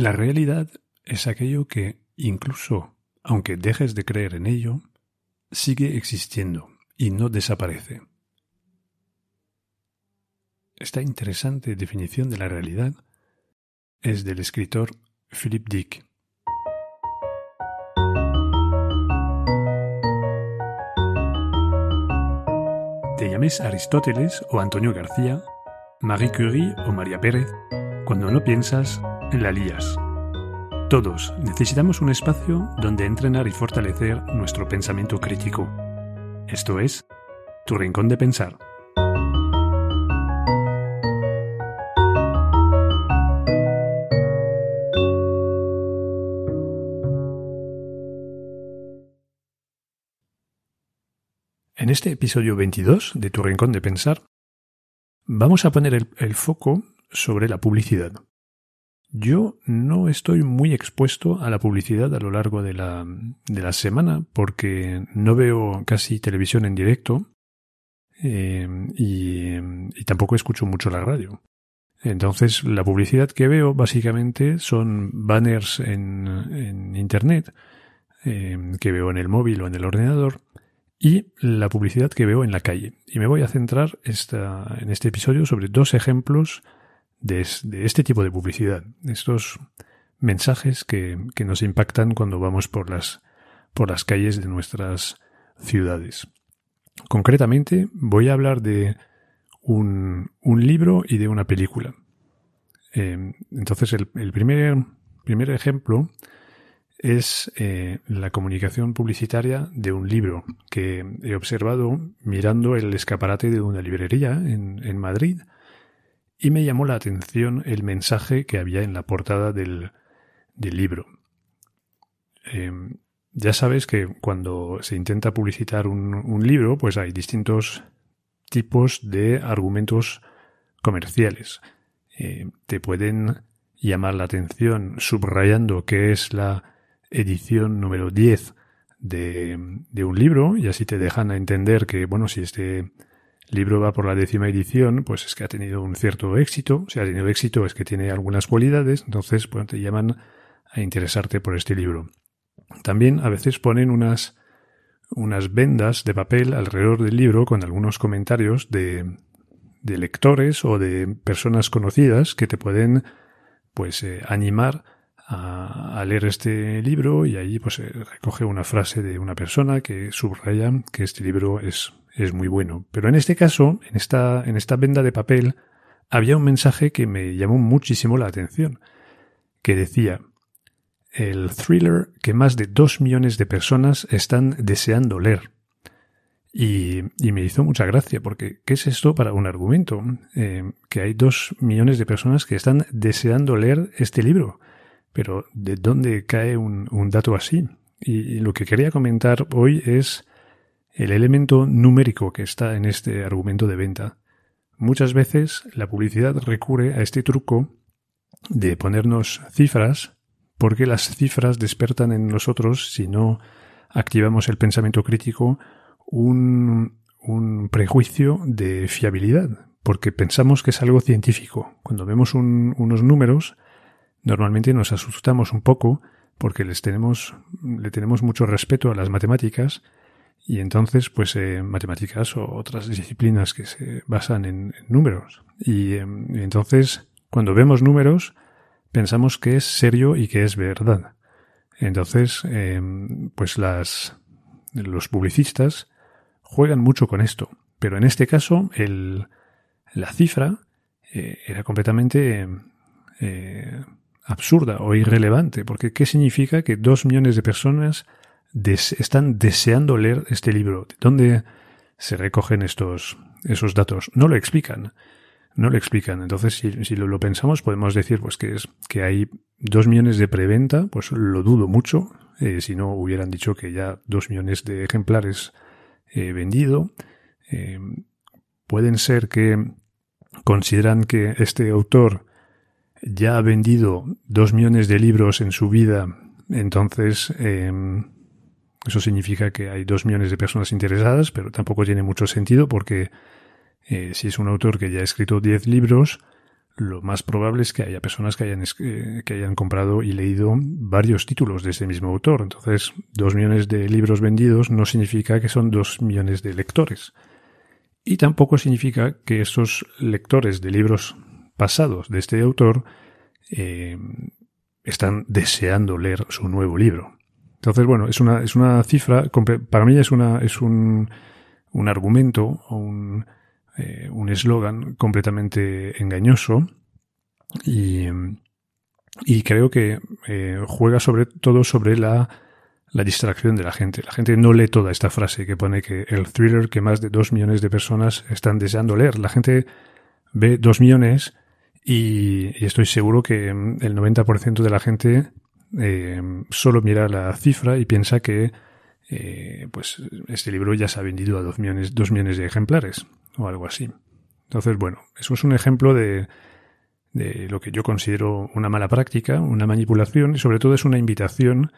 La realidad es aquello que, incluso aunque dejes de creer en ello, sigue existiendo y no desaparece. Esta interesante definición de la realidad es del escritor Philip Dick. Te llames Aristóteles o Antonio García, Marie Curie o María Pérez, cuando no piensas, la lías. Todos necesitamos un espacio donde entrenar y fortalecer nuestro pensamiento crítico. Esto es, tu rincón de pensar. En este episodio 22 de Tu Rincón de Pensar, vamos a poner el, foco sobre la publicidad. Yo no estoy muy expuesto a la publicidad a lo largo de la, de la semana porque no veo casi televisión en directo eh, y, tampoco escucho mucho la radio. Entonces la publicidad que veo básicamente son banners en, Internet eh, que veo en el móvil o en el ordenador y la publicidad que veo en la calle. Y me voy a centrar esta, en este episodio sobre dos ejemplos de, este tipo de publicidad, estos mensajes que, que, nos impactan cuando vamos por las, por las calles de nuestras ciudades. Concretamente, voy a hablar de un, un libro y de una película. Eh, entonces, el, primer, primer ejemplo es eh, la comunicación publicitaria de un libro que he observado mirando el escaparate de una librería en, Madrid y me llamó la atención el mensaje que había en la portada del, libro. Em, ya sabes que cuando se intenta publicitar un, libro, pues hay distintos tipos de argumentos comerciales. Eh, te pueden llamar la atención subrayando qué es la edición número 10 de, de un libro y así te dejan a entender que, bueno, si este libro va por la décima edición, pues es que ha tenido un cierto éxito. Si ha tenido éxito es que tiene algunas cualidades, entonces pues, te llaman a interesarte por este libro. También a veces ponen unas, unas vendas de papel alrededor del libro con algunos comentarios de, de lectores o de personas conocidas que te pueden pues eh, animar a, leer este libro y allí pues recoge una frase de una persona que subraya que este libro es, es muy bueno. Pero en este caso, en esta, en esta venda de papel, había un mensaje que me llamó muchísimo la atención, que decía, el thriller que más de dos millones de personas están deseando leer. Y, y, me hizo mucha gracia, porque ¿qué es esto para un argumento? Eh, que hay dos millones de personas que están deseando leer este libro. Pero ¿de dónde cae un, dato así? Y, lo que quería comentar hoy es el elemento numérico que está en este argumento de venta. Muchas veces la publicidad recurre a este truco de ponernos cifras porque las cifras despertan en nosotros, si no activamos el pensamiento crítico, un, un prejuicio de fiabilidad, porque pensamos que es algo científico. Cuando vemos unos números, Normalmente nos asustamos un poco porque les tenemos, le tenemos mucho respeto a las matemáticas y entonces, pues, eh, matemáticas o otras disciplinas que se basan en, números. Y, em, entonces, cuando vemos números, pensamos que es serio y que es verdad. Entonces, em, pues las, los publicistas juegan mucho con esto. Pero en este caso, el, la cifra eh, era completamente eh, absurda o irrelevante, porque ¿qué significa que dos millones de personas están deseando leer este libro? ¿De dónde se recogen estos, esos datos? No lo explican. No lo explican. Entonces, si, lo, pensamos, podemos decir pues que es que hay dos millones de preventa, pues lo dudo mucho. Eh, si no hubieran dicho que ya dos millones de ejemplares eh, vendido. Eh, pueden ser que consideran que este autor ya ha vendido dos millones de libros en su vida, entonces eso significa que hay dos millones de personas interesadas, pero tampoco tiene mucho sentido porque eh, si es un autor que ya ha escrito diez libros, lo más probable es que haya personas que hayan, eh, comprado y leído varios títulos de ese mismo autor. Entonces, dos millones de libros vendidos no significa que son dos millones de lectores. Y tampoco significa que esos lectores de libros pasados de este autor eh, están deseando leer su nuevo libro. Entonces, bueno, es una, es una cifra, para mí es, una, es un, un argumento o un, eh, un eslogan completamente engañoso y, y creo que eh, juega sobre todo sobre la, la distracción de la gente. La gente no lee toda esta frase que pone que el thriller que más de dos millones de personas están deseando leer. La gente ve dos millones y, estoy seguro que el 90% de la gente eh, solo mira la cifra y piensa que eh, pues este libro ya se ha vendido a dos millones, dos millones de ejemplares o algo así. Entonces, bueno, eso es un ejemplo de, de lo que yo considero una mala práctica, una manipulación y sobre todo es una invitación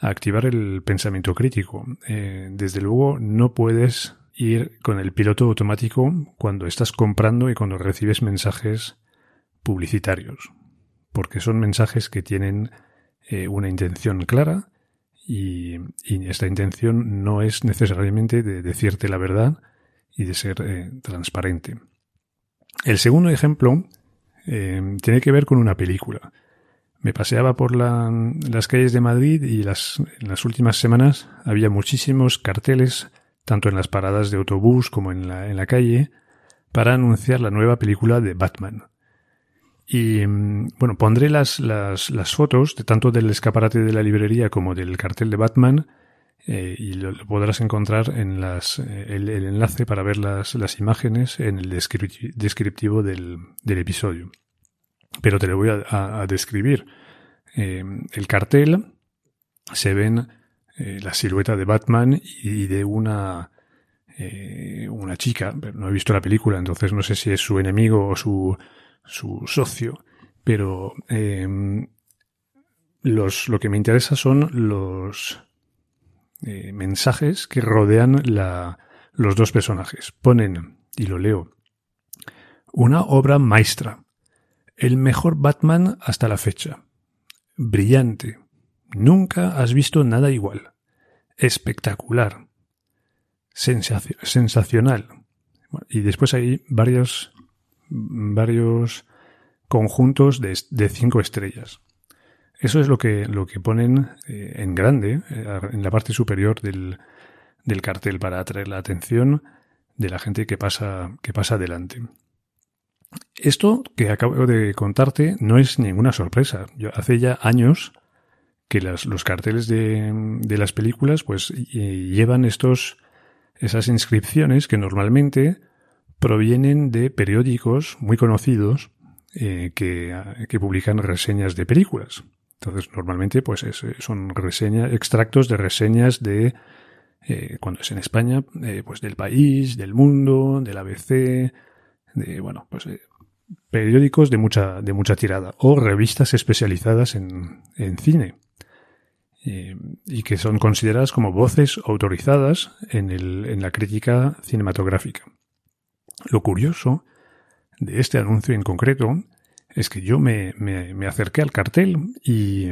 a activar el pensamiento crítico. Eh, desde luego no puedes ir con el piloto automático cuando estás comprando y cuando recibes mensajes publicitarios, porque son mensajes que tienen eh, una intención clara y, esta intención no es necesariamente de decirte la verdad y de ser eh, transparente. El segundo ejemplo eh, tiene que ver con una película. Me paseaba por las calles de Madrid y las, en las últimas semanas había muchísimos carteles, tanto en las paradas de autobús como en la, en la calle, para anunciar la nueva película de Batman. Y mm, bueno, pondré las, las, las, fotos de tanto del escaparate de la librería como del cartel de Batman eh, y lo, podrás encontrar en las, eh, el, enlace para ver las, las imágenes en el descriptivo del, episodio. Pero te lo voy a, a, describir. Eh, el cartel se ven la silueta de Batman y de una, una chica. No he visto la película, entonces no sé si es su enemigo o su su socio, pero em, los, lo que me interesa son los eh, mensajes que rodean la, los dos personajes. Ponen, y lo leo, una obra maestra, el mejor Batman hasta la fecha, brillante, nunca has visto nada igual, espectacular, sensacional. Y después hay varios varios conjuntos de, cinco estrellas. Eso es lo que, lo que ponen eh, en grande, eh, en la parte superior del, del, cartel, para atraer la atención de la gente que pasa, que pasa adelante. Esto que acabo de contarte no es ninguna sorpresa. Yo, hace ya años que los carteles de, de, las películas pues llevan estos, esas inscripciones que normalmente provienen de periódicos muy conocidos eh, que, que, publican reseñas de películas. Entonces, normalmente, pues son reseñas, extractos de reseñas de, eh, cuando es en España, eh, pues del país, del mundo, del ABC, de, bueno, pues periódicos de mucha, de mucha tirada, o revistas especializadas en, en cine. y que son consideradas como voces autorizadas en, el, en la crítica cinematográfica. Lo curioso de este anuncio en concreto es que yo me, me, acerqué al cartel y,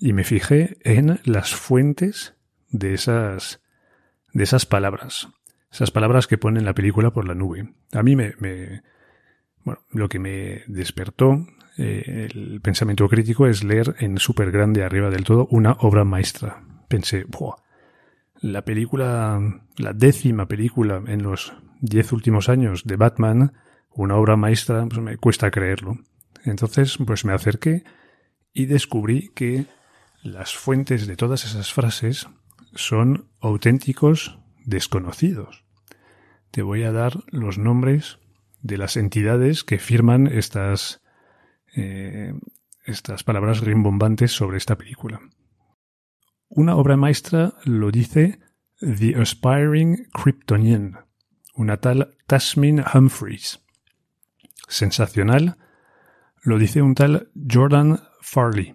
y, me fijé en las fuentes de esas, de esas palabras. Esas palabras que ponen la película por la nube. A mí me, me bueno, lo que me despertó eh, el pensamiento crítico es leer en súper grande arriba del todo una obra maestra. Pensé, la película, la décima película en los diez últimos años de Batman, una obra maestra, pues me cuesta creerlo. Entonces, pues me acerqué y descubrí que las fuentes de todas esas frases son auténticos desconocidos. Te voy a dar los nombres de las entidades que firman estas, eh, estas palabras rimbombantes sobre esta película. Una obra maestra lo dice The Aspiring Kryptonian, una tal Tasmin Humphreys. Sensacional, lo dice un tal Jordan Farley.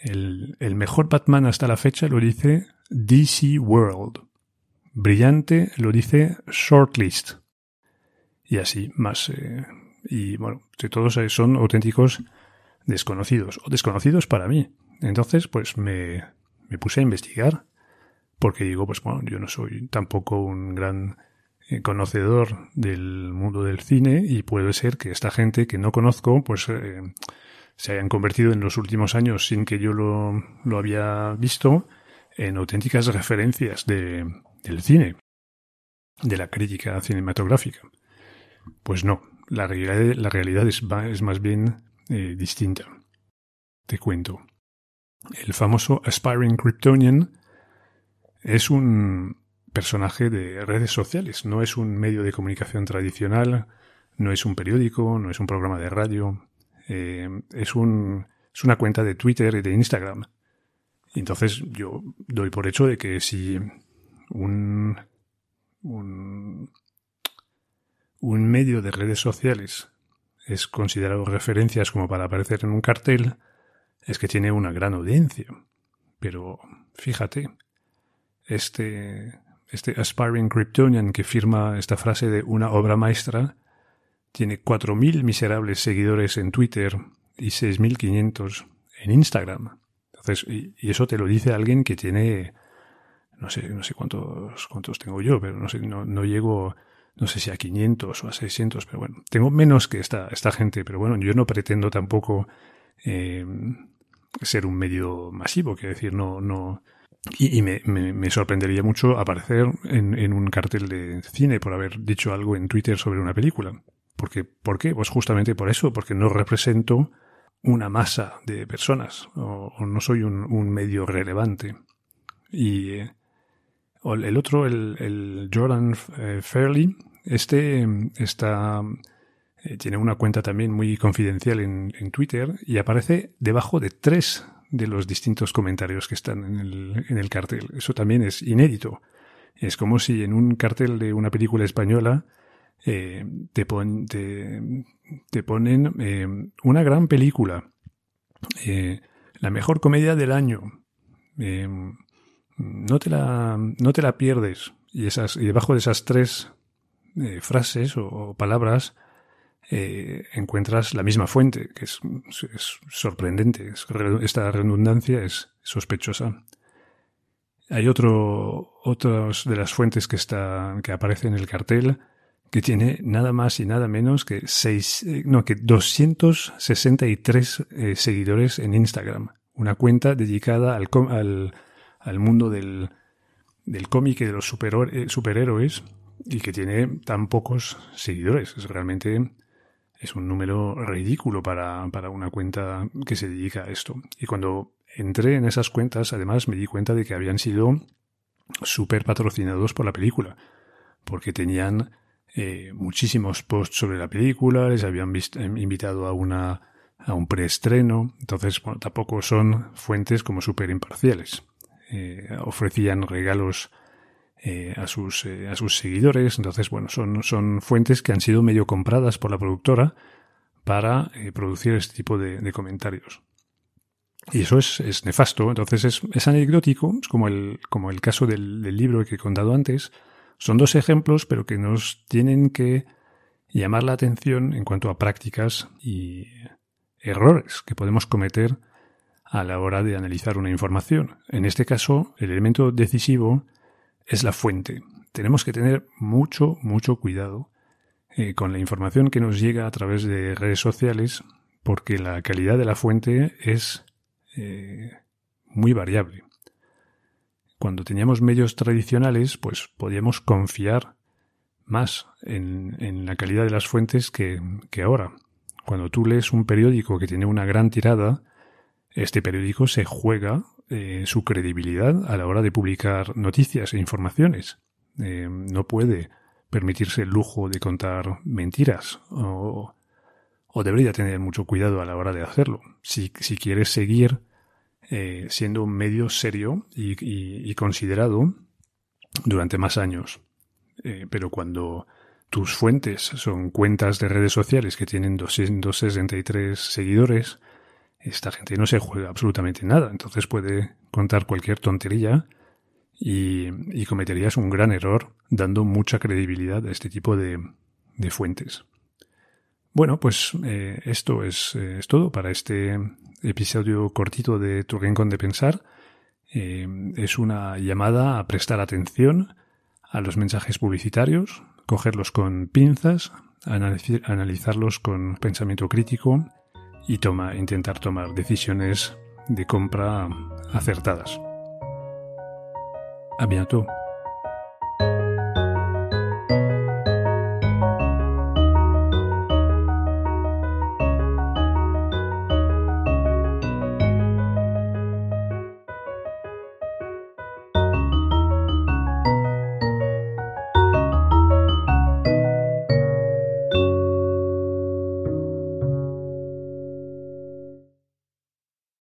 El, mejor Batman hasta la fecha lo dice DC World. Brillante lo dice Shortlist. Y así, más. Eh, y bueno, todos son auténticos desconocidos, o desconocidos para mí. Entonces, pues me, me puse a investigar, porque digo, pues bueno, yo no soy tampoco un gran eh, conocedor del mundo del cine y puede ser que esta gente que no conozco, pues eh, se hayan convertido en los últimos años sin que yo lo, lo había visto en auténticas referencias de, del cine, de la crítica cinematográfica. Pues no, la realidad, la realidad es, es más bien eh, distinta. Te cuento. El famoso Aspiring Kryptonian es un personaje de redes sociales, no es un medio de comunicación tradicional, no es un periódico, no es un programa de radio, eh, es, un, es una cuenta de Twitter y de Instagram. entonces yo doy por hecho de que si un, un, un medio de redes sociales es considerado referencias como para aparecer en un cartel, es que tiene una gran audiencia. Pero fíjate, este, este Aspiring Kryptonian que firma esta frase de una obra maestra tiene 4.000 miserables seguidores en Twitter y 6.500 en Instagram. Entonces, y, eso te lo dice alguien que tiene, no sé, no sé cuántos, cuántos tengo yo, pero no sé, no, no llego, no sé si a 500 o a 600, pero bueno, tengo menos que esta, esta gente, pero bueno, yo no pretendo tampoco eh, ser un medio masivo, quiero decir, no, no, y, me, sorprendería mucho aparecer en, en, un cartel de cine por haber dicho algo en Twitter sobre una película. Porque, ¿Por qué? Pues justamente por eso, porque no represento una masa de personas o, no soy un, medio relevante. Y eh, el otro, el, el Jordan eh, Fairley, este está eh, tiene una cuenta también muy confidencial en, en, Twitter y aparece debajo de tres de los distintos comentarios que están en el, en el cartel. Eso también es inédito. Es como si en un cartel de una película española eh, te, pon, te, te, ponen eh, una gran película, eh, la mejor comedia del año. No, te la, no te la pierdes. Y, esas, y debajo de esas tres frases o palabras eh, encuentras la misma fuente, que es, sorprendente. Es, esta redundancia es sospechosa. Hay otro, otras de las fuentes que, está, que aparece en el cartel que tiene nada más y nada menos que seis, eh, no, que 263 eh, seguidores en Instagram. Una cuenta dedicada al, al, al mundo del, del cómic y de los eh, superhéroes y que tiene tan pocos seguidores. Es realmente es un número ridículo para, para una cuenta que se dedica a esto. Y cuando entré en esas cuentas, además me di cuenta de que habían sido súper patrocinados por la película, porque tenían eh, muchísimos posts sobre la película, les habían eh, invitado a una a un preestreno, entonces bueno, tampoco son fuentes como súper imparciales. Eh, ofrecían regalos eh, a, sus, eh, a sus seguidores. Entonces, bueno, son, son fuentes que han sido medio compradas por la productora para eh, producir este tipo de, comentarios. Y eso es, es nefasto. Entonces es, es, anecdótico, es como el, como el caso del libro que he contado antes. Son dos ejemplos, pero que nos tienen que llamar la atención en cuanto a prácticas y errores que podemos cometer a la hora de analizar una información. En este caso, el elemento decisivo es la fuente. Tenemos que tener mucho, mucho cuidado eh, con la información que nos llega a través de redes sociales porque la calidad de la fuente es eh, muy variable. Cuando teníamos medios tradicionales, pues podíamos confiar más en, en la calidad de las fuentes que, que ahora. Cuando tú lees un periódico que tiene una gran tirada, este periódico se juega eh, su credibilidad a la hora de publicar noticias e informaciones. Eh, no puede permitirse el lujo de contar mentiras o, o, debería tener mucho cuidado a la hora de hacerlo. Si, si quieres seguir eh, siendo un medio serio y, y, considerado durante más años. Pero cuando tus fuentes son cuentas de redes sociales que tienen 263 seguidores, esta gente no se juega absolutamente nada, entonces puede contar cualquier tontería y, cometerías un gran error dando mucha credibilidad a este tipo de, de fuentes. Bueno, pues eh, esto es, eh, es, todo para este episodio cortito de Tu Rincón de Pensar. Eh, es una llamada a prestar atención a los mensajes publicitarios, cogerlos con pinzas, analizarlos con pensamiento crítico y toma, intentar tomar decisiones de compra acertadas. A bientôt.